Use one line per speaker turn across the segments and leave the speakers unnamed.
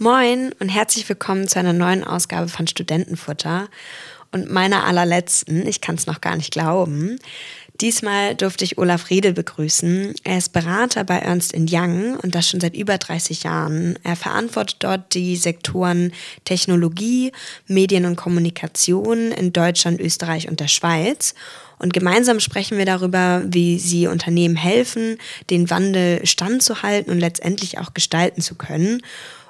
Moin und herzlich willkommen zu einer neuen Ausgabe von Studentenfutter und meiner allerletzten, ich kann es noch gar nicht glauben. Diesmal durfte ich Olaf Riedel begrüßen. Er ist Berater bei Ernst Young und das schon seit über 30 Jahren. Er verantwortet dort die Sektoren Technologie, Medien und Kommunikation in Deutschland, Österreich und der Schweiz. Und gemeinsam sprechen wir darüber, wie sie Unternehmen helfen, den Wandel standzuhalten und letztendlich auch gestalten zu können.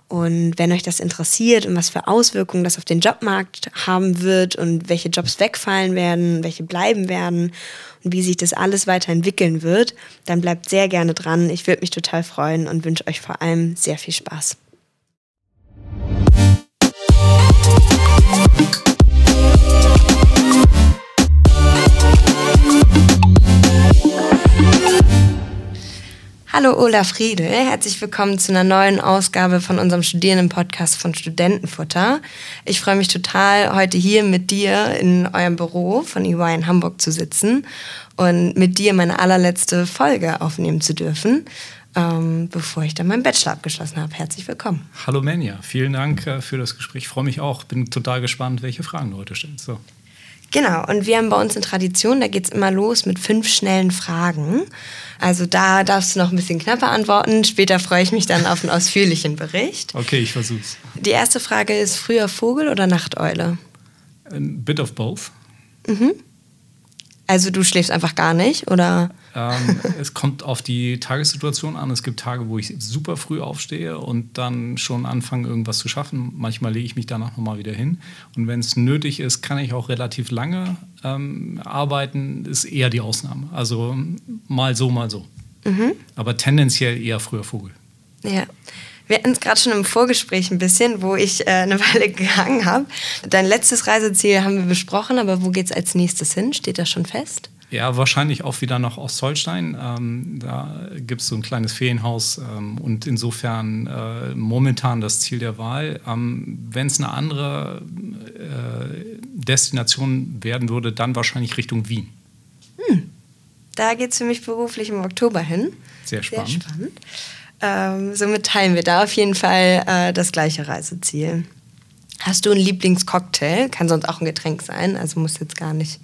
Und wenn euch das interessiert und was für Auswirkungen das auf den Jobmarkt haben wird und welche Jobs wegfallen werden, welche bleiben werden und wie sich das alles weiterentwickeln wird, dann bleibt sehr gerne dran. Ich würde mich total freuen und wünsche euch vor allem sehr viel Spaß. Hallo Olaf Friedel, herzlich willkommen zu einer neuen Ausgabe von unserem Studierenden-Podcast von Studentenfutter. Ich freue mich total, heute hier mit dir in eurem Büro von EY in Hamburg zu sitzen und mit dir meine allerletzte Folge aufnehmen zu dürfen, ähm, bevor ich dann meinen Bachelor abgeschlossen habe. Herzlich willkommen.
Hallo Menja, vielen Dank äh, für das Gespräch. Ich freue mich auch, bin total gespannt, welche Fragen du heute stellst. So.
Genau, und wir haben bei uns eine Tradition, da geht es immer los mit fünf schnellen Fragen. Also da darfst du noch ein bisschen knapper antworten. Später freue ich mich dann auf einen ausführlichen Bericht.
Okay, ich versuch's.
Die erste Frage ist: früher Vogel oder Nachteule?
A bit of both.
Mhm. Also du schläfst einfach gar nicht, oder?
Ähm, es kommt auf die Tagessituation an. Es gibt Tage, wo ich super früh aufstehe und dann schon anfange, irgendwas zu schaffen. Manchmal lege ich mich danach nochmal wieder hin. Und wenn es nötig ist, kann ich auch relativ lange ähm, arbeiten. Ist eher die Ausnahme. Also mal so, mal so. Mhm. Aber tendenziell eher früher Vogel.
Ja. Wir hatten es gerade schon im Vorgespräch ein bisschen, wo ich äh, eine Weile gehangen habe. Dein letztes Reiseziel haben wir besprochen, aber wo geht es als nächstes hin? Steht das schon fest?
Ja, wahrscheinlich auch wieder nach Ostholstein. Ähm, da gibt es so ein kleines Ferienhaus ähm, und insofern äh, momentan das Ziel der Wahl. Ähm, Wenn es eine andere äh, Destination werden würde, dann wahrscheinlich Richtung Wien.
Hm. Da geht es für mich beruflich im Oktober hin.
Sehr spannend. Sehr spannend.
Ähm, somit teilen wir da auf jeden Fall äh, das gleiche Reiseziel. Hast du einen Lieblingscocktail? Kann sonst auch ein Getränk sein, also muss jetzt gar nicht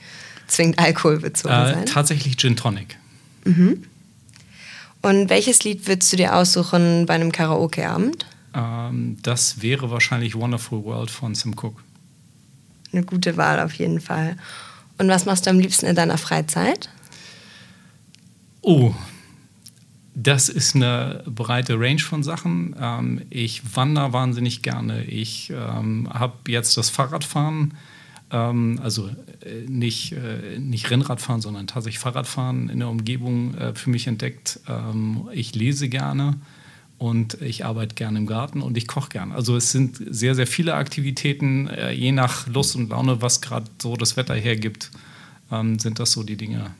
zwingend alkoholbezogen äh, sein.
Tatsächlich Gin Tonic.
Mhm. Und welches Lied würdest du dir aussuchen bei einem Karaoke-Abend?
Ähm, das wäre wahrscheinlich Wonderful World von Sam Cooke.
Eine gute Wahl auf jeden Fall. Und was machst du am liebsten in deiner Freizeit?
Oh, das ist eine breite Range von Sachen. Ähm, ich wandere wahnsinnig gerne. Ich ähm, habe jetzt das Fahrradfahren, ähm, also äh, nicht, äh, nicht Rennradfahren, sondern tatsächlich Fahrradfahren in der Umgebung äh, für mich entdeckt. Ähm, ich lese gerne und ich arbeite gerne im Garten und ich koche gerne. Also es sind sehr, sehr viele Aktivitäten, äh, je nach Lust und Laune, was gerade so das Wetter hergibt, ähm, sind das so die Dinge,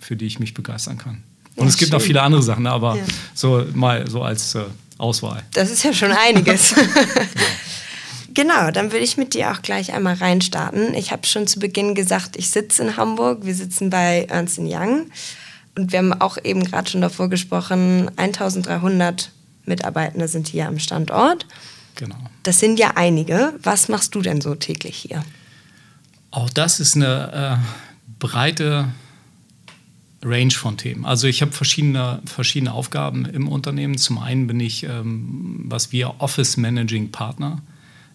für die ich mich begeistern kann. Und ja, es gibt schön. noch viele andere Sachen, aber ja. so mal so als äh, Auswahl.
Das ist ja schon einiges. genau, dann würde ich mit dir auch gleich einmal reinstarten. Ich habe schon zu Beginn gesagt, ich sitze in Hamburg. Wir sitzen bei Ernst Young. Und wir haben auch eben gerade schon davor gesprochen, 1300 Mitarbeitende sind hier am Standort.
Genau.
Das sind ja einige. Was machst du denn so täglich hier?
Auch das ist eine äh, breite Range von Themen. Also ich habe verschiedene, verschiedene Aufgaben im Unternehmen. Zum einen bin ich, ähm, was wir Office Managing Partner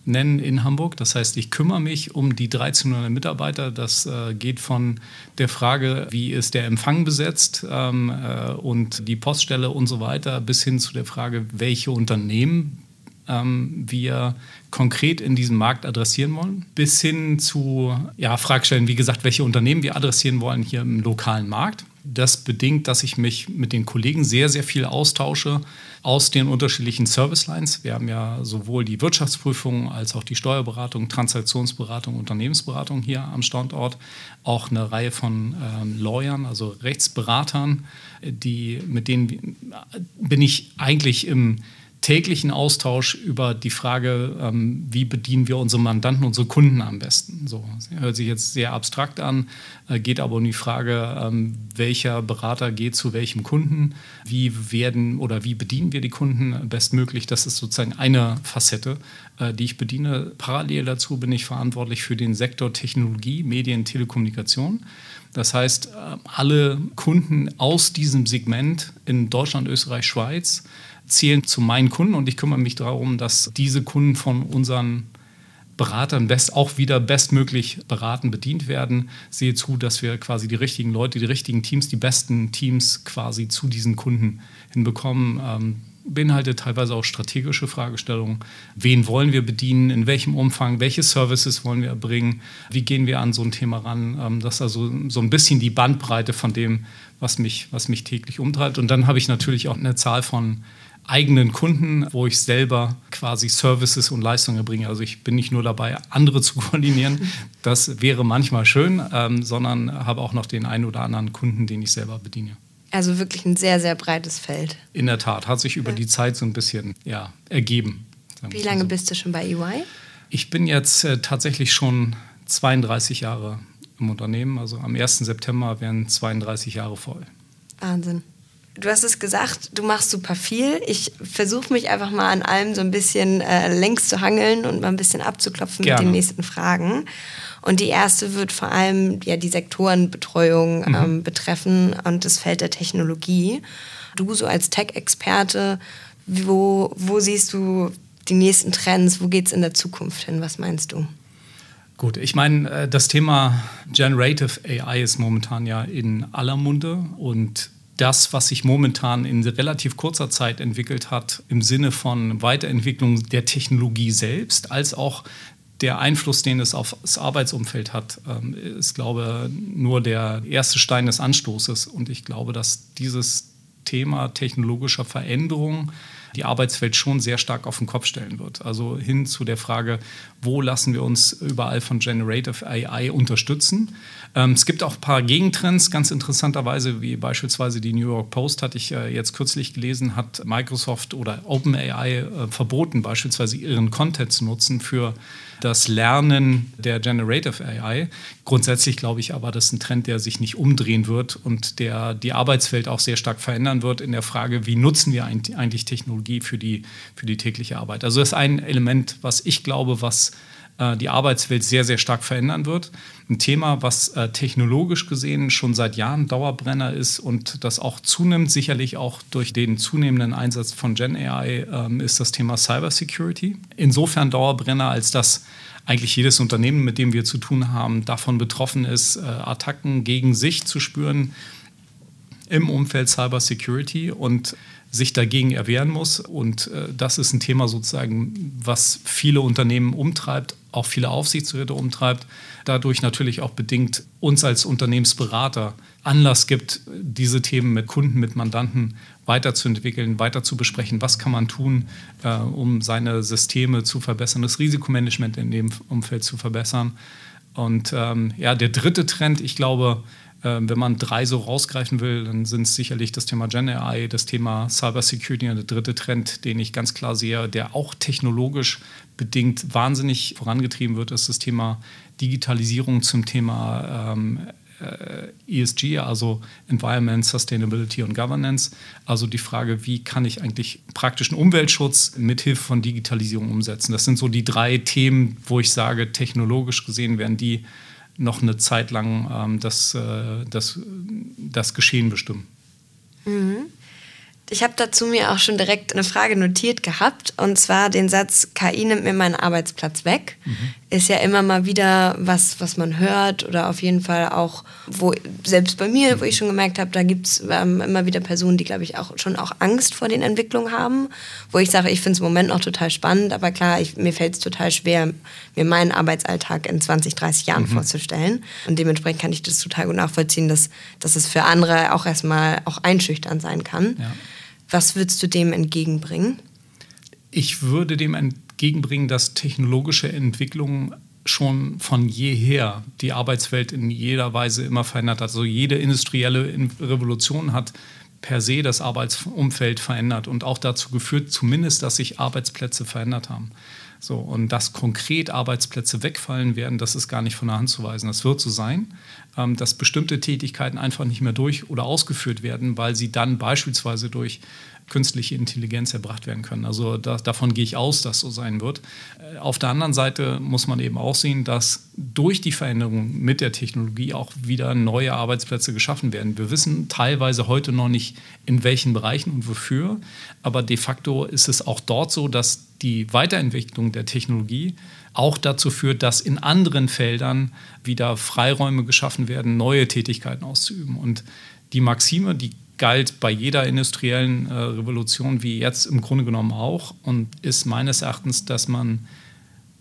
nennen in Hamburg. Das heißt, ich kümmere mich um die 1300 Mitarbeiter. Das äh, geht von der Frage, wie ist der Empfang besetzt ähm, äh, und die Poststelle und so weiter, bis hin zu der Frage, welche Unternehmen ähm, wir konkret in diesem Markt adressieren wollen, bis hin zu ja, Fragestellen, wie gesagt, welche Unternehmen wir adressieren wollen hier im lokalen Markt das bedingt, dass ich mich mit den Kollegen sehr, sehr viel austausche aus den unterschiedlichen Service Lines. Wir haben ja sowohl die Wirtschaftsprüfung als auch die Steuerberatung, Transaktionsberatung, Unternehmensberatung hier am Standort, auch eine Reihe von ähm, Lawyern, also Rechtsberatern, die, mit denen bin ich eigentlich im täglichen Austausch über die Frage, ähm, wie bedienen wir unsere Mandanten, unsere Kunden am besten. So hört sich jetzt sehr abstrakt an, äh, geht aber um die Frage, ähm, welcher Berater geht zu welchem Kunden, wie werden oder wie bedienen wir die Kunden bestmöglich. Das ist sozusagen eine Facette, äh, die ich bediene. Parallel dazu bin ich verantwortlich für den Sektor Technologie, Medien, Telekommunikation. Das heißt, äh, alle Kunden aus diesem Segment in Deutschland, Österreich, Schweiz zählen zu meinen Kunden und ich kümmere mich darum, dass diese Kunden von unseren Beratern best, auch wieder bestmöglich beraten, bedient werden. Sehe zu, dass wir quasi die richtigen Leute, die richtigen Teams, die besten Teams quasi zu diesen Kunden hinbekommen. Ähm, beinhaltet teilweise auch strategische Fragestellungen. Wen wollen wir bedienen? In welchem Umfang? Welche Services wollen wir erbringen? Wie gehen wir an so ein Thema ran? Ähm, das ist also so ein bisschen die Bandbreite von dem, was mich, was mich täglich umtreibt. Und dann habe ich natürlich auch eine Zahl von eigenen Kunden, wo ich selber quasi Services und Leistungen erbringe. Also ich bin nicht nur dabei, andere zu koordinieren, das wäre manchmal schön, ähm, sondern habe auch noch den einen oder anderen Kunden, den ich selber bediene.
Also wirklich ein sehr, sehr breites Feld.
In der Tat, hat sich über die Zeit so ein bisschen ja, ergeben.
Wie lange so. bist du schon bei EY?
Ich bin jetzt äh, tatsächlich schon 32 Jahre im Unternehmen. Also am 1. September wären 32 Jahre voll.
Wahnsinn. Du hast es gesagt, du machst super viel. Ich versuche mich einfach mal an allem so ein bisschen äh, längs zu hangeln und mal ein bisschen abzuklopfen Gerne. mit den nächsten Fragen. Und die erste wird vor allem ja, die Sektorenbetreuung mhm. ähm, betreffen und das Feld der Technologie. Du so als Tech-Experte, wo, wo siehst du die nächsten Trends? Wo geht es in der Zukunft hin? Was meinst du?
Gut, ich meine, äh, das Thema Generative AI ist momentan ja in aller Munde und das, was sich momentan in relativ kurzer Zeit entwickelt hat, im Sinne von Weiterentwicklung der Technologie selbst, als auch der Einfluss, den es auf das Arbeitsumfeld hat, ähm, ist, glaube ich, nur der erste Stein des Anstoßes. Und ich glaube, dass dieses Thema technologischer Veränderung die Arbeitswelt schon sehr stark auf den Kopf stellen wird. Also hin zu der Frage, wo lassen wir uns überall von Generative AI unterstützen? Ähm, es gibt auch ein paar Gegentrends, ganz interessanterweise, wie beispielsweise die New York Post, hatte ich äh, jetzt kürzlich gelesen, hat Microsoft oder OpenAI äh, verboten, beispielsweise ihren Content zu nutzen für das Lernen der Generative AI. Grundsätzlich glaube ich aber, das ist ein Trend, der sich nicht umdrehen wird und der die Arbeitswelt auch sehr stark verändern wird in der Frage, wie nutzen wir eigentlich Technologie für die, für die tägliche Arbeit. Also das ist ein Element, was ich glaube, was äh, die Arbeitswelt sehr, sehr stark verändern wird. Ein Thema, was äh, technologisch gesehen schon seit Jahren Dauerbrenner ist und das auch zunimmt, sicherlich auch durch den zunehmenden Einsatz von Gen AI, ähm, ist das Thema Cybersecurity. Insofern Dauerbrenner, als dass eigentlich jedes Unternehmen, mit dem wir zu tun haben, davon betroffen ist, äh, Attacken gegen sich zu spüren im Umfeld Cybersecurity und sich dagegen erwehren muss. Und äh, das ist ein Thema sozusagen, was viele Unternehmen umtreibt, auch viele Aufsichtsräte umtreibt, dadurch natürlich auch bedingt uns als Unternehmensberater Anlass gibt, diese Themen mit Kunden, mit Mandanten weiterzuentwickeln, weiter zu besprechen, was kann man tun, äh, um seine Systeme zu verbessern, das Risikomanagement in dem Umfeld zu verbessern. Und ähm, ja, der dritte Trend, ich glaube, wenn man drei so rausgreifen will, dann sind es sicherlich das Thema Gen AI, das Thema Cybersecurity und der dritte Trend, den ich ganz klar sehe, der auch technologisch bedingt wahnsinnig vorangetrieben wird, ist das Thema Digitalisierung zum Thema ähm, äh, ESG, also Environment, Sustainability und Governance. Also die Frage, wie kann ich eigentlich praktischen Umweltschutz mithilfe von Digitalisierung umsetzen? Das sind so die drei Themen, wo ich sage, technologisch gesehen werden die noch eine Zeit lang ähm, das, äh, das, das Geschehen bestimmen.
Mhm. Ich habe dazu mir auch schon direkt eine Frage notiert gehabt, und zwar den Satz, KI nimmt mir meinen Arbeitsplatz weg. Mhm. Ist ja immer mal wieder was, was man hört oder auf jeden Fall auch, wo selbst bei mir, wo ich schon gemerkt habe, da gibt es ähm, immer wieder Personen, die, glaube ich, auch schon auch Angst vor den Entwicklungen haben, wo ich sage, ich finde es im Moment noch total spannend, aber klar, ich, mir fällt es total schwer, mir meinen Arbeitsalltag in 20, 30 Jahren mhm. vorzustellen. Und dementsprechend kann ich das total gut nachvollziehen, dass, dass es für andere auch erstmal auch einschüchtern sein kann. Ja. Was würdest du dem entgegenbringen?
Ich würde dem entgegenbringen, dass technologische Entwicklung schon von jeher die Arbeitswelt in jeder Weise immer verändert hat. Also jede industrielle Revolution hat per se das Arbeitsumfeld verändert und auch dazu geführt, zumindest, dass sich Arbeitsplätze verändert haben. So, und dass konkret Arbeitsplätze wegfallen werden, das ist gar nicht von der Hand zu weisen. Das wird so sein, ähm, dass bestimmte Tätigkeiten einfach nicht mehr durch oder ausgeführt werden, weil sie dann beispielsweise durch künstliche Intelligenz erbracht werden können. Also da, davon gehe ich aus, dass so sein wird. Äh, auf der anderen Seite muss man eben auch sehen, dass durch die Veränderung mit der Technologie auch wieder neue Arbeitsplätze geschaffen werden. Wir wissen teilweise heute noch nicht, in welchen Bereichen und wofür, aber de facto ist es auch dort so, dass die Weiterentwicklung der Technologie auch dazu führt, dass in anderen Feldern wieder Freiräume geschaffen werden, neue Tätigkeiten auszuüben. Und die Maxime, die galt bei jeder industriellen äh, Revolution wie jetzt im Grunde genommen auch und ist meines Erachtens, dass man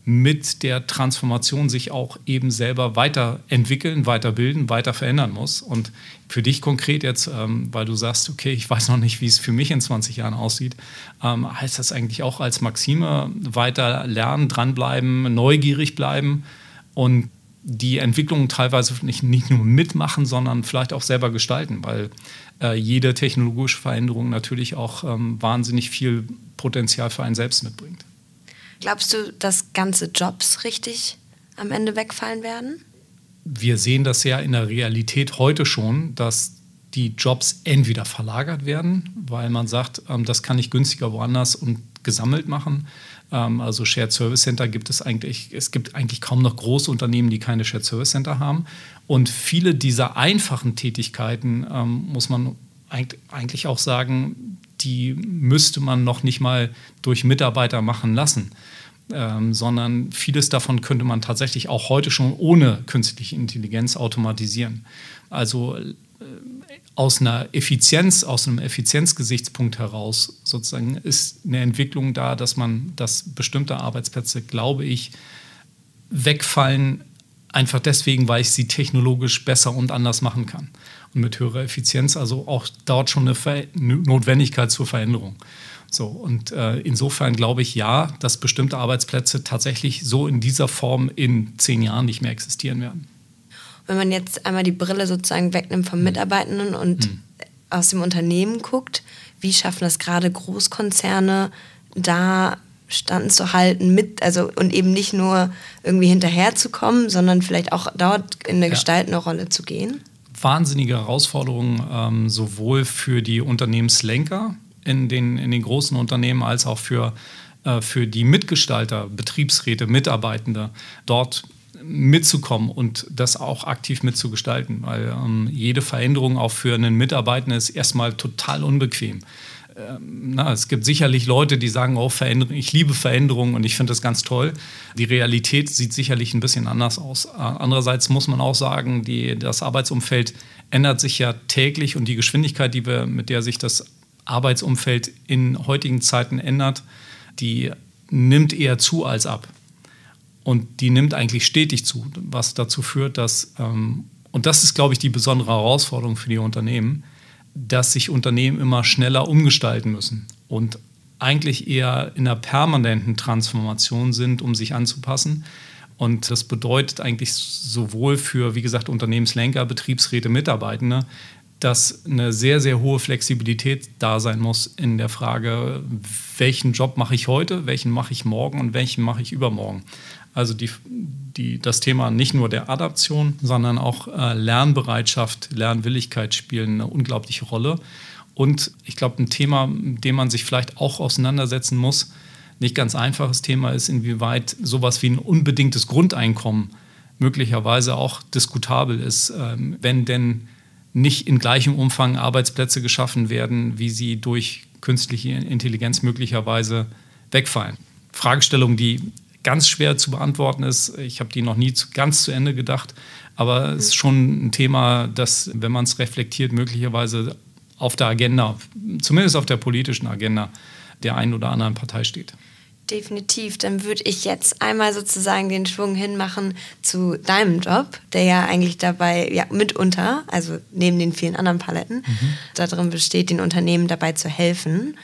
mit der Transformation sich auch eben selber weiterentwickeln, weiterbilden, weiter verändern muss. Und für dich konkret jetzt, ähm, weil du sagst, okay, ich weiß noch nicht, wie es für mich in 20 Jahren aussieht, ähm, heißt das eigentlich auch als Maxime weiter lernen, dranbleiben, neugierig bleiben und die Entwicklung teilweise nicht, nicht nur mitmachen, sondern vielleicht auch selber gestalten, weil äh, jede technologische Veränderung natürlich auch ähm, wahnsinnig viel Potenzial für einen selbst mitbringt.
Glaubst du, dass ganze Jobs richtig am Ende wegfallen werden?
Wir sehen das ja in der Realität heute schon, dass die Jobs entweder verlagert werden, weil man sagt, ähm, das kann ich günstiger woanders und gesammelt machen. Ähm, also Shared Service Center gibt es eigentlich, es gibt eigentlich kaum noch große Unternehmen, die keine Shared Service Center haben. Und viele dieser einfachen Tätigkeiten, ähm, muss man eigentlich auch sagen, die müsste man noch nicht mal durch Mitarbeiter machen lassen. Ähm, sondern vieles davon könnte man tatsächlich auch heute schon ohne künstliche Intelligenz automatisieren. Also aus einer Effizienz, aus einem Effizienzgesichtspunkt heraus sozusagen ist eine Entwicklung da, dass man, dass bestimmte Arbeitsplätze, glaube ich, wegfallen, einfach deswegen, weil ich sie technologisch besser und anders machen kann. Und mit höherer Effizienz, also auch dort schon eine Ver Notwendigkeit zur Veränderung. So, und äh, insofern glaube ich ja, dass bestimmte Arbeitsplätze tatsächlich so in dieser Form in zehn Jahren nicht mehr existieren werden
wenn man jetzt einmal die Brille sozusagen wegnimmt vom hm. Mitarbeitenden und mhm. aus dem Unternehmen guckt, wie schaffen das gerade Großkonzerne da Stand zu halten mit, also und eben nicht nur irgendwie hinterherzukommen, sondern vielleicht auch dort in eine ja. gestaltende Rolle zu gehen?
Wahnsinnige Herausforderungen, ähm, sowohl für die Unternehmenslenker in den, in den großen Unternehmen als auch für, äh, für die Mitgestalter, Betriebsräte, Mitarbeitende, dort mitzukommen und das auch aktiv mitzugestalten, weil ähm, jede Veränderung auch für einen Mitarbeiter ist erstmal total unbequem. Ähm, na, es gibt sicherlich Leute, die sagen, oh, ich liebe Veränderungen und ich finde das ganz toll. Die Realität sieht sicherlich ein bisschen anders aus. Andererseits muss man auch sagen, die, das Arbeitsumfeld ändert sich ja täglich und die Geschwindigkeit, die wir, mit der sich das Arbeitsumfeld in heutigen Zeiten ändert, die nimmt eher zu als ab. Und die nimmt eigentlich stetig zu, was dazu führt, dass, ähm, und das ist, glaube ich, die besondere Herausforderung für die Unternehmen, dass sich Unternehmen immer schneller umgestalten müssen und eigentlich eher in einer permanenten Transformation sind, um sich anzupassen. Und das bedeutet eigentlich sowohl für, wie gesagt, Unternehmenslenker, Betriebsräte, Mitarbeitende, dass eine sehr, sehr hohe Flexibilität da sein muss in der Frage, welchen Job mache ich heute, welchen mache ich morgen und welchen mache ich übermorgen. Also die, die, das Thema nicht nur der Adaption, sondern auch äh, Lernbereitschaft, Lernwilligkeit spielen eine unglaubliche Rolle. Und ich glaube, ein Thema, mit dem man sich vielleicht auch auseinandersetzen muss, nicht ganz einfaches Thema ist, inwieweit sowas wie ein unbedingtes Grundeinkommen möglicherweise auch diskutabel ist, ähm, wenn denn nicht in gleichem Umfang Arbeitsplätze geschaffen werden, wie sie durch künstliche Intelligenz möglicherweise wegfallen. Fragestellung, die ganz schwer zu beantworten ist. Ich habe die noch nie zu, ganz zu Ende gedacht, aber es ist schon ein Thema, das, wenn man es reflektiert, möglicherweise auf der Agenda, zumindest auf der politischen Agenda der einen oder anderen Partei steht.
Definitiv. Dann würde ich jetzt einmal sozusagen den Schwung hinmachen zu deinem Job, der ja eigentlich dabei, ja, mitunter, also neben den vielen anderen Paletten, mhm. darin besteht, den Unternehmen dabei zu helfen.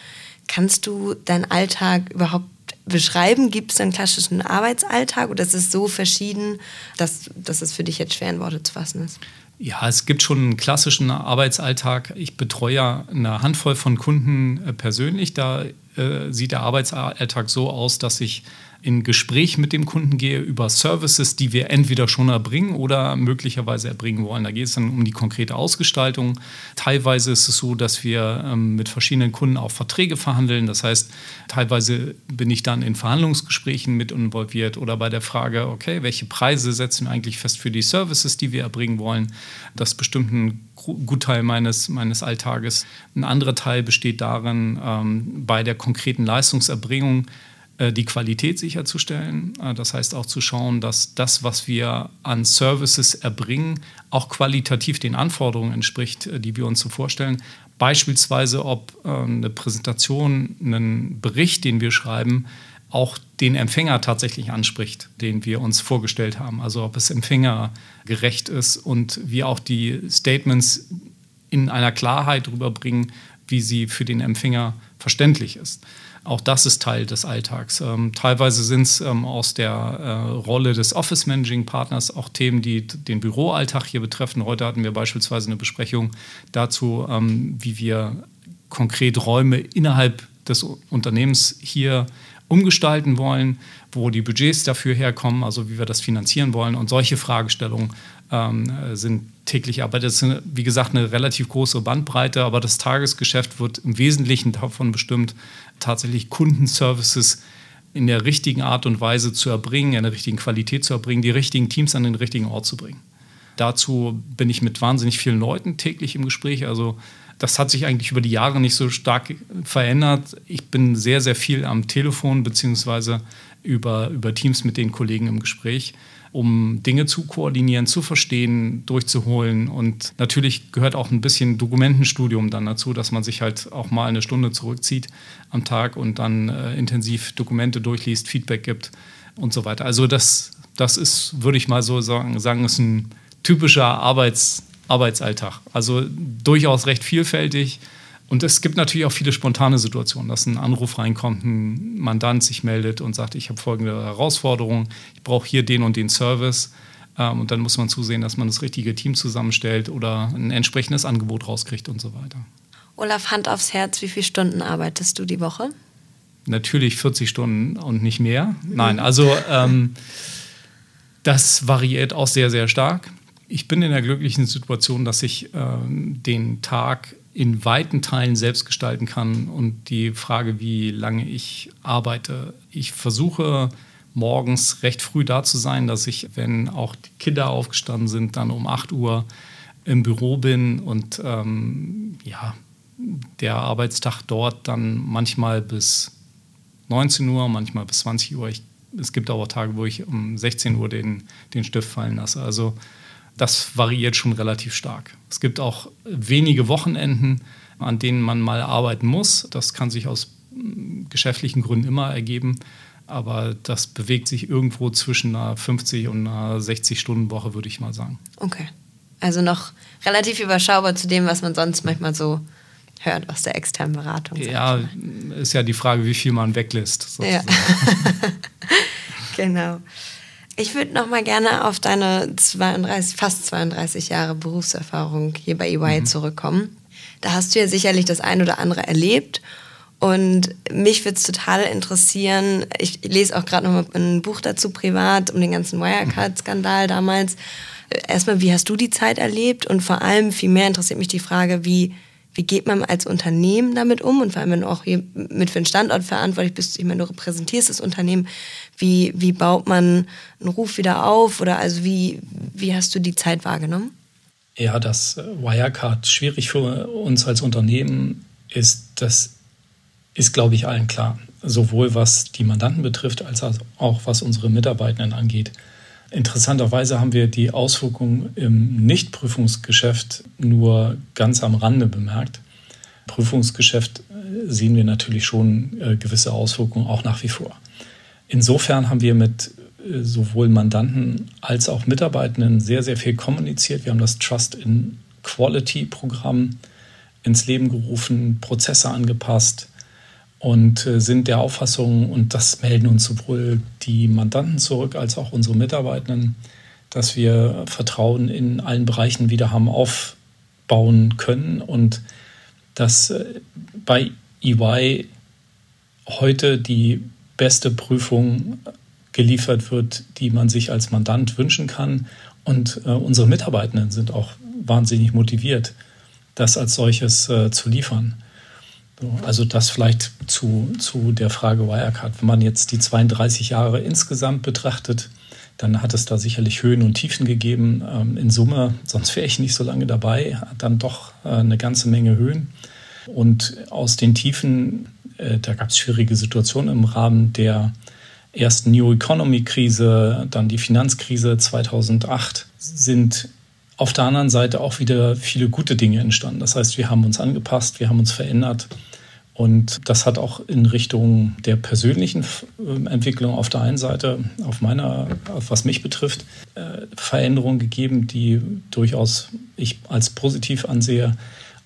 Kannst du deinen Alltag überhaupt beschreiben? Gibt es einen klassischen Arbeitsalltag oder ist es so verschieden, dass, dass es für dich jetzt schwer in Worte zu fassen ist?
Ja, es gibt schon einen klassischen Arbeitsalltag. Ich betreue eine Handvoll von Kunden äh, persönlich. Da äh, sieht der Arbeitsalltag so aus, dass ich in Gespräch mit dem Kunden gehe über Services, die wir entweder schon erbringen oder möglicherweise erbringen wollen. Da geht es dann um die konkrete Ausgestaltung. Teilweise ist es so, dass wir ähm, mit verschiedenen Kunden auch Verträge verhandeln. Das heißt, teilweise bin ich dann in Verhandlungsgesprächen mit involviert oder bei der Frage, okay, welche Preise setzen wir eigentlich fest für die Services, die wir erbringen wollen. Das bestimmt ein Gutteil meines, meines Alltages. Ein anderer Teil besteht darin, ähm, bei der konkreten Leistungserbringung die Qualität sicherzustellen. Äh, das heißt auch zu schauen, dass das, was wir an Services erbringen, auch qualitativ den Anforderungen entspricht, äh, die wir uns so vorstellen. Beispielsweise, ob eine Präsentation, ein Bericht, den wir schreiben, auch den Empfänger tatsächlich anspricht, den wir uns vorgestellt haben. Also ob es empfängergerecht ist und wir auch die Statements in einer Klarheit rüberbringen, wie sie für den Empfänger verständlich ist. Auch das ist Teil des Alltags. Ähm, teilweise sind es ähm, aus der äh, Rolle des Office Managing Partners auch Themen, die den Büroalltag hier betreffen. Heute hatten wir beispielsweise eine Besprechung dazu, ähm, wie wir konkret Räume innerhalb des Unternehmens hier umgestalten wollen, wo die Budgets dafür herkommen, also wie wir das finanzieren wollen. Und solche Fragestellungen ähm, sind täglich Arbeit. Das ist, wie gesagt, eine relativ große Bandbreite, aber das Tagesgeschäft wird im Wesentlichen davon bestimmt, tatsächlich Kundenservices in der richtigen Art und Weise zu erbringen, in der richtigen Qualität zu erbringen, die richtigen Teams an den richtigen Ort zu bringen. Dazu bin ich mit wahnsinnig vielen Leuten täglich im Gespräch. Also das hat sich eigentlich über die Jahre nicht so stark verändert. Ich bin sehr, sehr viel am Telefon beziehungsweise über, über Teams mit den Kollegen im Gespräch um Dinge zu koordinieren, zu verstehen, durchzuholen. Und natürlich gehört auch ein bisschen Dokumentenstudium dann dazu, dass man sich halt auch mal eine Stunde zurückzieht am Tag und dann äh, intensiv Dokumente durchliest, Feedback gibt und so weiter. Also das, das ist, würde ich mal so sagen, sagen ist ein typischer Arbeits, Arbeitsalltag. Also durchaus recht vielfältig und es gibt natürlich auch viele spontane Situationen, dass ein Anruf reinkommt, ein Mandant sich meldet und sagt, ich habe folgende Herausforderung, ich brauche hier den und den Service. Ähm, und dann muss man zusehen, dass man das richtige Team zusammenstellt oder ein entsprechendes Angebot rauskriegt und so weiter.
Olaf, Hand aufs Herz, wie viele Stunden arbeitest du die Woche?
Natürlich 40 Stunden und nicht mehr. Nein, also ähm, das variiert auch sehr, sehr stark. Ich bin in der glücklichen Situation, dass ich ähm, den Tag in weiten Teilen selbst gestalten kann und die Frage, wie lange ich arbeite. Ich versuche morgens recht früh da zu sein, dass ich, wenn auch die Kinder aufgestanden sind, dann um 8 Uhr im Büro bin und ähm, ja, der Arbeitstag dort dann manchmal bis 19 Uhr, manchmal bis 20 Uhr. Ich, es gibt auch Tage, wo ich um 16 Uhr den, den Stift fallen lasse. Also das variiert schon relativ stark. Es gibt auch wenige Wochenenden, an denen man mal arbeiten muss. Das kann sich aus mm, geschäftlichen Gründen immer ergeben. Aber das bewegt sich irgendwo zwischen einer 50 und einer 60-Stunden-Woche, würde ich mal sagen.
Okay. Also noch relativ überschaubar zu dem, was man sonst manchmal so hört aus der externen Beratung.
Ja, ist ja die Frage, wie viel man weglässt. Sozusagen.
Ja. genau. Ich würde noch mal gerne auf deine 32, fast 32 Jahre Berufserfahrung hier bei EY mhm. zurückkommen. Da hast du ja sicherlich das ein oder andere erlebt. Und mich würde es total interessieren, ich lese auch gerade noch mal ein Buch dazu privat, um den ganzen Wirecard-Skandal damals. Erstmal, wie hast du die Zeit erlebt? Und vor allem, viel mehr interessiert mich die Frage, wie wie geht man als Unternehmen damit um? Und vor allem, wenn du auch hier mit für den Standort verantwortlich bist, ich meine, du repräsentierst das Unternehmen, wie, wie baut man einen Ruf wieder auf? Oder also wie, wie hast du die Zeit wahrgenommen?
Ja, dass Wirecard schwierig für uns als Unternehmen ist, das ist, glaube ich, allen klar. Sowohl was die Mandanten betrifft, als auch was unsere Mitarbeitenden angeht. Interessanterweise haben wir die Auswirkungen im Nichtprüfungsgeschäft nur ganz am Rande bemerkt. Prüfungsgeschäft sehen wir natürlich schon äh, gewisse Auswirkungen auch nach wie vor. Insofern haben wir mit äh, sowohl Mandanten als auch Mitarbeitenden sehr, sehr viel kommuniziert. Wir haben das Trust in Quality Programm ins Leben gerufen, Prozesse angepasst, und äh, sind der Auffassung, und das melden uns sowohl die Mandanten zurück als auch unsere Mitarbeitenden, dass wir Vertrauen in allen Bereichen wieder haben aufbauen können und dass äh, bei EY heute die beste Prüfung geliefert wird, die man sich als Mandant wünschen kann. Und äh, unsere Mitarbeitenden sind auch wahnsinnig motiviert, das als solches äh, zu liefern. So, also das vielleicht zu, zu der Frage Wirecard. Wenn man jetzt die 32 Jahre insgesamt betrachtet, dann hat es da sicherlich Höhen und Tiefen gegeben. Ähm, in Summe, sonst wäre ich nicht so lange dabei, hat dann doch äh, eine ganze Menge Höhen. Und aus den Tiefen, da gab es schwierige Situationen im Rahmen der ersten New Economy Krise, dann die Finanzkrise 2008, sind auf der anderen Seite auch wieder viele gute Dinge entstanden. Das heißt, wir haben uns angepasst, wir haben uns verändert. Und das hat auch in Richtung der persönlichen ähm, Entwicklung auf der einen Seite, auf meiner, was mich betrifft, äh, Veränderungen gegeben, die durchaus ich als positiv ansehe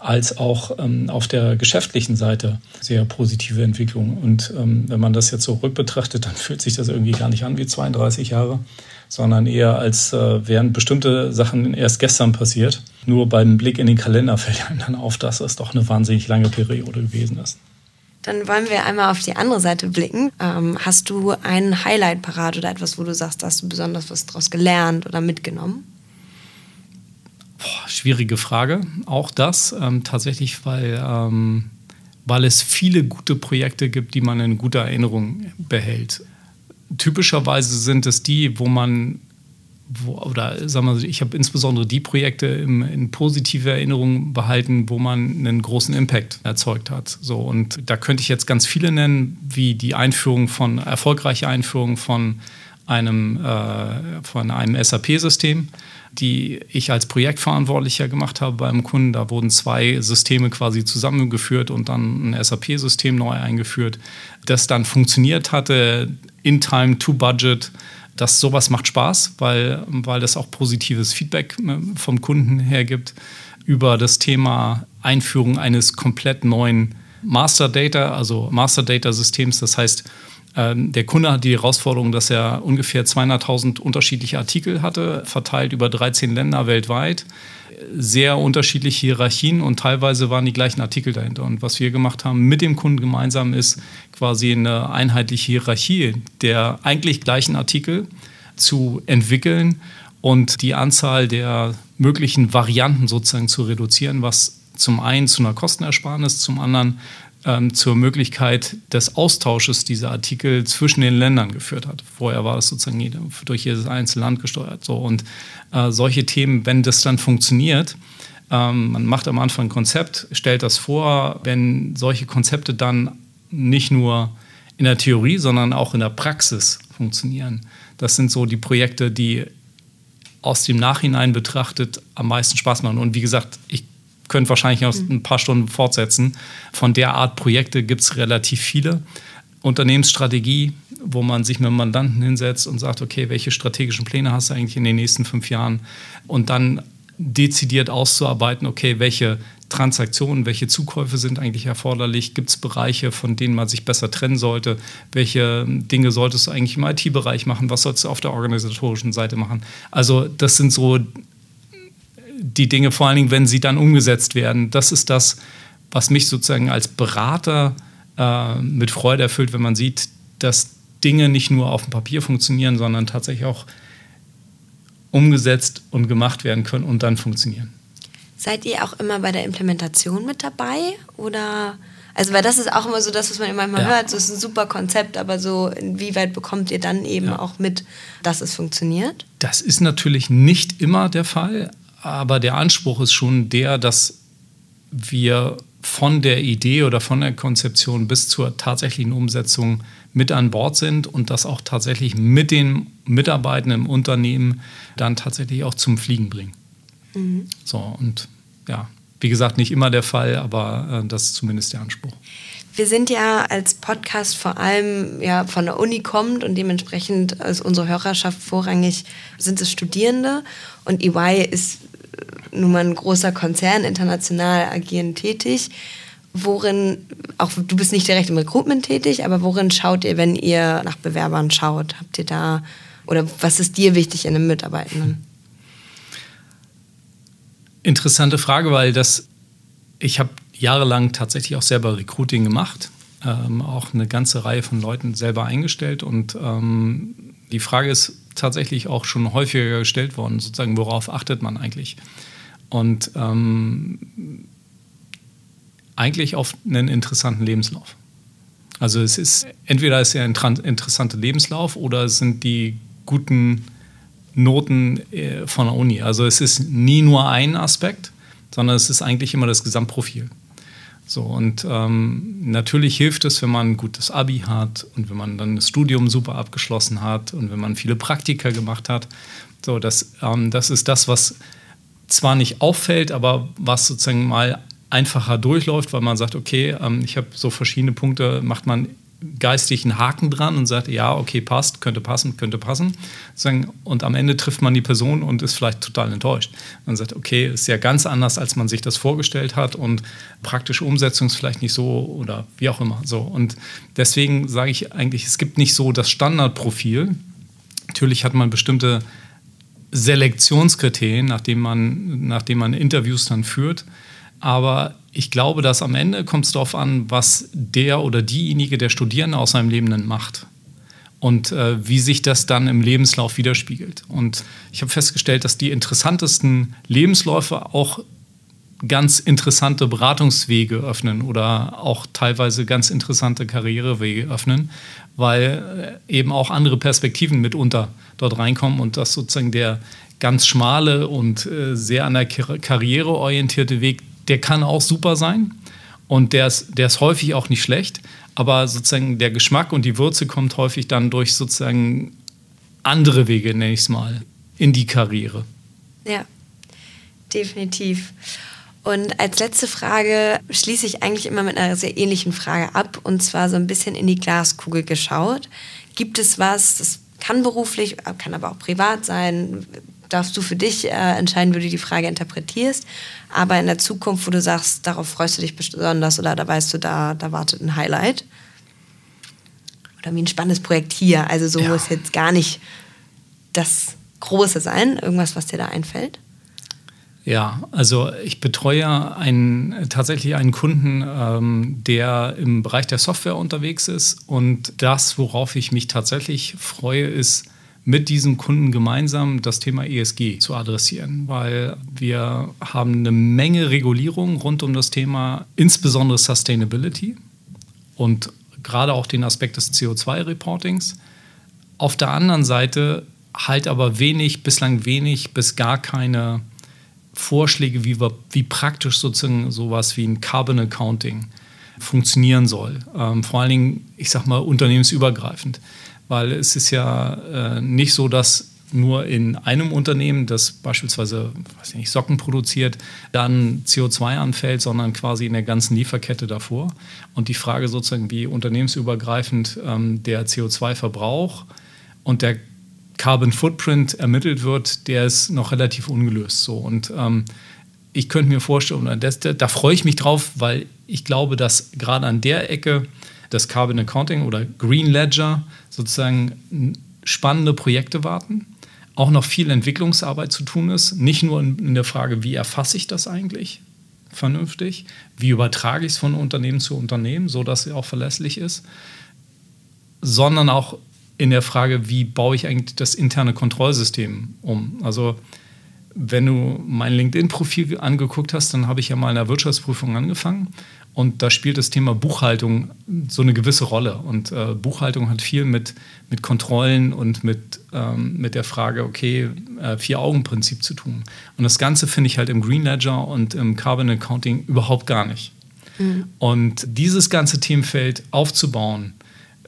als auch ähm, auf der geschäftlichen Seite sehr positive Entwicklung. Und ähm, wenn man das jetzt so rückbetrachtet, dann fühlt sich das irgendwie gar nicht an wie 32 Jahre, sondern eher als äh, wären bestimmte Sachen erst gestern passiert. Nur beim Blick in den Kalender fällt einem dann auf, dass es doch eine wahnsinnig lange Periode gewesen ist.
Dann wollen wir einmal auf die andere Seite blicken. Ähm, hast du ein Highlight parat oder etwas, wo du sagst, hast du besonders was daraus gelernt oder mitgenommen?
Boah, schwierige Frage. Auch das ähm, tatsächlich, weil, ähm, weil es viele gute Projekte gibt, die man in guter Erinnerung behält. Typischerweise sind es die, wo man wo, oder sagen wir, ich habe insbesondere die Projekte im, in positive Erinnerung behalten, wo man einen großen Impact erzeugt hat. So, und da könnte ich jetzt ganz viele nennen, wie die Einführung von, erfolgreiche Einführung von einem, äh, von einem SAP-System die ich als Projektverantwortlicher gemacht habe beim Kunden. Da wurden zwei Systeme quasi zusammengeführt und dann ein SAP-System neu eingeführt, das dann funktioniert hatte, in Time, to Budget. Das sowas macht Spaß, weil, weil das auch positives Feedback äh, vom Kunden her gibt über das Thema Einführung eines komplett neuen Master Data, also Master Data Systems. Das heißt, der Kunde hat die Herausforderung, dass er ungefähr 200.000 unterschiedliche Artikel hatte, verteilt über 13 Länder weltweit. Sehr unterschiedliche Hierarchien und teilweise waren die gleichen Artikel dahinter. Und was wir gemacht haben mit dem Kunden gemeinsam ist quasi eine einheitliche Hierarchie der eigentlich gleichen Artikel zu entwickeln und die Anzahl der möglichen Varianten sozusagen zu reduzieren, was zum einen zu einer Kostenersparnis, zum anderen ähm, zur Möglichkeit des Austausches dieser Artikel zwischen den Ländern geführt hat. Vorher war das sozusagen durch jedes einzelne Land gesteuert. So. Und äh, solche Themen, wenn das dann funktioniert, ähm, man macht am Anfang ein Konzept, stellt das vor, wenn solche Konzepte dann nicht nur in der Theorie, sondern auch in der Praxis funktionieren. Das sind so die Projekte, die aus dem Nachhinein betrachtet am meisten Spaß machen. Und wie gesagt, ich könnt wahrscheinlich noch mhm. ein paar Stunden fortsetzen. Von der Art Projekte gibt es relativ viele. Unternehmensstrategie, wo man sich mit dem Mandanten hinsetzt und sagt, okay, welche strategischen Pläne hast du eigentlich in den nächsten fünf Jahren? Und dann dezidiert auszuarbeiten, okay, welche Transaktionen, welche Zukäufe sind eigentlich erforderlich? Gibt es Bereiche, von denen man sich besser trennen sollte? Welche Dinge solltest du eigentlich im IT-Bereich machen? Was sollst du auf der organisatorischen Seite machen? Also das sind so die Dinge, vor allen Dingen, wenn sie dann umgesetzt werden. Das ist das, was mich sozusagen als Berater äh, mit Freude erfüllt, wenn man sieht, dass Dinge nicht nur auf dem Papier funktionieren, sondern tatsächlich auch umgesetzt und gemacht werden können und dann funktionieren.
Seid ihr auch immer bei der Implementation mit dabei oder also weil das ist auch immer so das, was man immer ja. hört, so ist ein super Konzept, aber so inwieweit bekommt ihr dann eben ja. auch mit, dass es funktioniert?
Das ist natürlich nicht immer der Fall, aber der Anspruch ist schon der, dass wir von der Idee oder von der Konzeption bis zur tatsächlichen Umsetzung mit an Bord sind und das auch tatsächlich mit den Mitarbeitern im Unternehmen dann tatsächlich auch zum Fliegen bringen. Mhm. So, und ja, wie gesagt, nicht immer der Fall, aber äh, das ist zumindest der Anspruch.
Wir sind ja als Podcast vor allem ja, von der Uni kommt und dementsprechend ist unsere Hörerschaft vorrangig sind es Studierende und EY ist nun mal ein großer Konzern, international agierend tätig. Worin, auch du bist nicht direkt im Recruitment tätig, aber worin schaut ihr, wenn ihr nach Bewerbern schaut? Habt ihr da Oder was ist dir wichtig in einem Mitarbeitenden?
Interessante Frage, weil das, ich habe jahrelang tatsächlich auch selber Recruiting gemacht, ähm, auch eine ganze Reihe von Leuten selber eingestellt und ähm, die Frage ist tatsächlich auch schon häufiger gestellt worden, sozusagen, worauf achtet man eigentlich? Und ähm, eigentlich auf einen interessanten Lebenslauf. Also es ist entweder ist er ein interessanter Lebenslauf oder es sind die guten Noten äh, von der Uni. Also es ist nie nur ein Aspekt, sondern es ist eigentlich immer das Gesamtprofil. So, und ähm, natürlich hilft es, wenn man ein gutes Abi hat und wenn man dann das Studium super abgeschlossen hat und wenn man viele Praktika gemacht hat. So, das, ähm, das ist das, was zwar nicht auffällt, aber was sozusagen mal einfacher durchläuft, weil man sagt, okay, ähm, ich habe so verschiedene Punkte, macht man geistig einen Haken dran und sagt, ja, okay, passt, könnte passen, könnte passen. Und am Ende trifft man die Person und ist vielleicht total enttäuscht. Man sagt, okay, ist ja ganz anders, als man sich das vorgestellt hat und praktische Umsetzung ist vielleicht nicht so oder wie auch immer. So. Und deswegen sage ich eigentlich, es gibt nicht so das Standardprofil. Natürlich hat man bestimmte Selektionskriterien, nachdem man, nachdem man Interviews dann führt. Aber ich glaube, dass am Ende kommt es darauf an, was der oder diejenige, der Studierende aus seinem Leben macht. Und äh, wie sich das dann im Lebenslauf widerspiegelt. Und ich habe festgestellt, dass die interessantesten Lebensläufe auch ganz interessante Beratungswege öffnen oder auch teilweise ganz interessante Karrierewege öffnen, weil äh, eben auch andere Perspektiven mitunter dort reinkommen und das sozusagen der ganz schmale und äh, sehr an der Karriere orientierte Weg, der kann auch super sein und der ist, der ist häufig auch nicht schlecht, aber sozusagen der Geschmack und die Würze kommt häufig dann durch sozusagen andere Wege, nenne ich es mal, in die Karriere.
Ja, definitiv. Und als letzte Frage schließe ich eigentlich immer mit einer sehr ähnlichen Frage ab und zwar so ein bisschen in die Glaskugel geschaut. Gibt es was, das kann beruflich, kann aber auch privat sein, darfst du für dich äh, entscheiden, wie du die Frage interpretierst. Aber in der Zukunft, wo du sagst, darauf freust du dich besonders oder da weißt du, da, da wartet ein Highlight. Oder wie ein spannendes Projekt hier. Also so ja. muss jetzt gar nicht das Große sein. Irgendwas, was dir da einfällt.
Ja, also ich betreue einen, tatsächlich einen Kunden, ähm, der im Bereich der Software unterwegs ist. Und das, worauf ich mich tatsächlich freue, ist, mit diesem Kunden gemeinsam das Thema ESG zu adressieren, weil wir haben eine Menge Regulierung rund um das Thema, insbesondere Sustainability und gerade auch den Aspekt des CO2-Reportings. Auf der anderen Seite halt aber wenig, bislang wenig bis gar keine Vorschläge, wie, wir, wie praktisch sozusagen sowas wie ein Carbon Accounting funktionieren soll. Ähm, vor allen Dingen, ich sag mal, unternehmensübergreifend weil es ist ja äh, nicht so, dass nur in einem Unternehmen, das beispielsweise weiß ich nicht, Socken produziert, dann CO2 anfällt, sondern quasi in der ganzen Lieferkette davor. Und die Frage sozusagen, wie unternehmensübergreifend ähm, der CO2-Verbrauch und der Carbon Footprint ermittelt wird, der ist noch relativ ungelöst. So. Und ähm, ich könnte mir vorstellen, das, da, da freue ich mich drauf, weil ich glaube, dass gerade an der Ecke das Carbon Accounting oder Green Ledger sozusagen spannende Projekte warten, auch noch viel Entwicklungsarbeit zu tun ist, nicht nur in der Frage, wie erfasse ich das eigentlich vernünftig, wie übertrage ich es von Unternehmen zu Unternehmen, so dass es auch verlässlich ist, sondern auch in der Frage, wie baue ich eigentlich das interne Kontrollsystem um. Also wenn du mein LinkedIn-Profil angeguckt hast, dann habe ich ja mal in der Wirtschaftsprüfung angefangen und da spielt das Thema Buchhaltung so eine gewisse Rolle. Und äh, Buchhaltung hat viel mit, mit Kontrollen und mit, ähm, mit der Frage, okay, äh, Vier-Augen-Prinzip zu tun. Und das Ganze finde ich halt im Green Ledger und im Carbon Accounting überhaupt gar nicht. Mhm. Und dieses ganze Themenfeld aufzubauen,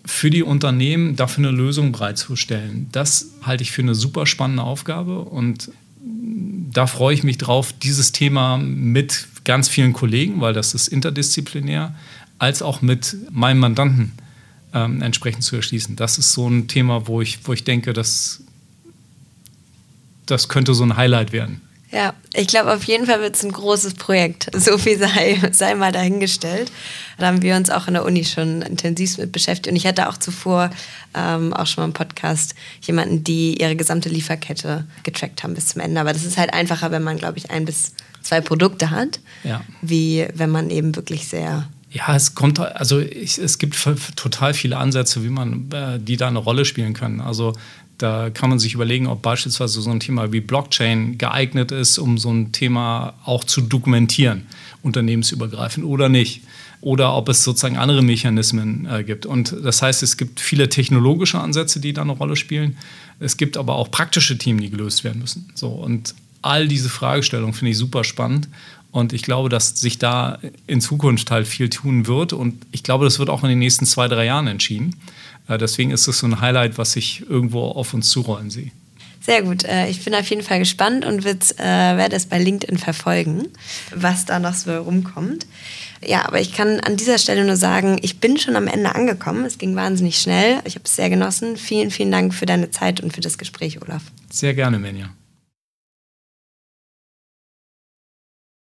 für die Unternehmen dafür eine Lösung bereitzustellen, das halte ich für eine super spannende Aufgabe. Und da freue ich mich drauf, dieses Thema mit ganz vielen Kollegen, weil das ist interdisziplinär, als auch mit meinem Mandanten ähm, entsprechend zu erschließen. Das ist so ein Thema, wo ich, wo ich denke, dass das könnte so ein Highlight werden.
Ja, ich glaube, auf jeden Fall wird es ein großes Projekt. So viel sei, sei mal dahingestellt. Da haben wir uns auch in der Uni schon intensiv mit beschäftigt. Und ich hatte auch zuvor ähm, auch schon mal im Podcast jemanden, die ihre gesamte Lieferkette getrackt haben bis zum Ende. Aber das ist halt einfacher, wenn man, glaube ich, ein bis zwei Produkte hat, ja. wie wenn man eben wirklich sehr
ja, es kommt, also ich, es gibt total viele Ansätze, wie man, äh, die da eine Rolle spielen können. Also da kann man sich überlegen, ob beispielsweise so ein Thema wie Blockchain geeignet ist, um so ein Thema auch zu dokumentieren, unternehmensübergreifend oder nicht. Oder ob es sozusagen andere Mechanismen äh, gibt. Und das heißt, es gibt viele technologische Ansätze, die da eine Rolle spielen. Es gibt aber auch praktische Themen, die gelöst werden müssen. So, und all diese Fragestellungen finde ich super spannend. Und ich glaube, dass sich da in Zukunft halt viel tun wird. Und ich glaube, das wird auch in den nächsten zwei, drei Jahren entschieden. Äh, deswegen ist es so ein Highlight, was ich irgendwo auf uns zurollen sehe.
Sehr gut. Äh, ich bin auf jeden Fall gespannt und äh, werde es bei LinkedIn verfolgen, was da noch so rumkommt. Ja, aber ich kann an dieser Stelle nur sagen, ich bin schon am Ende angekommen. Es ging wahnsinnig schnell. Ich habe es sehr genossen. Vielen, vielen Dank für deine Zeit und für das Gespräch, Olaf.
Sehr gerne, Menja.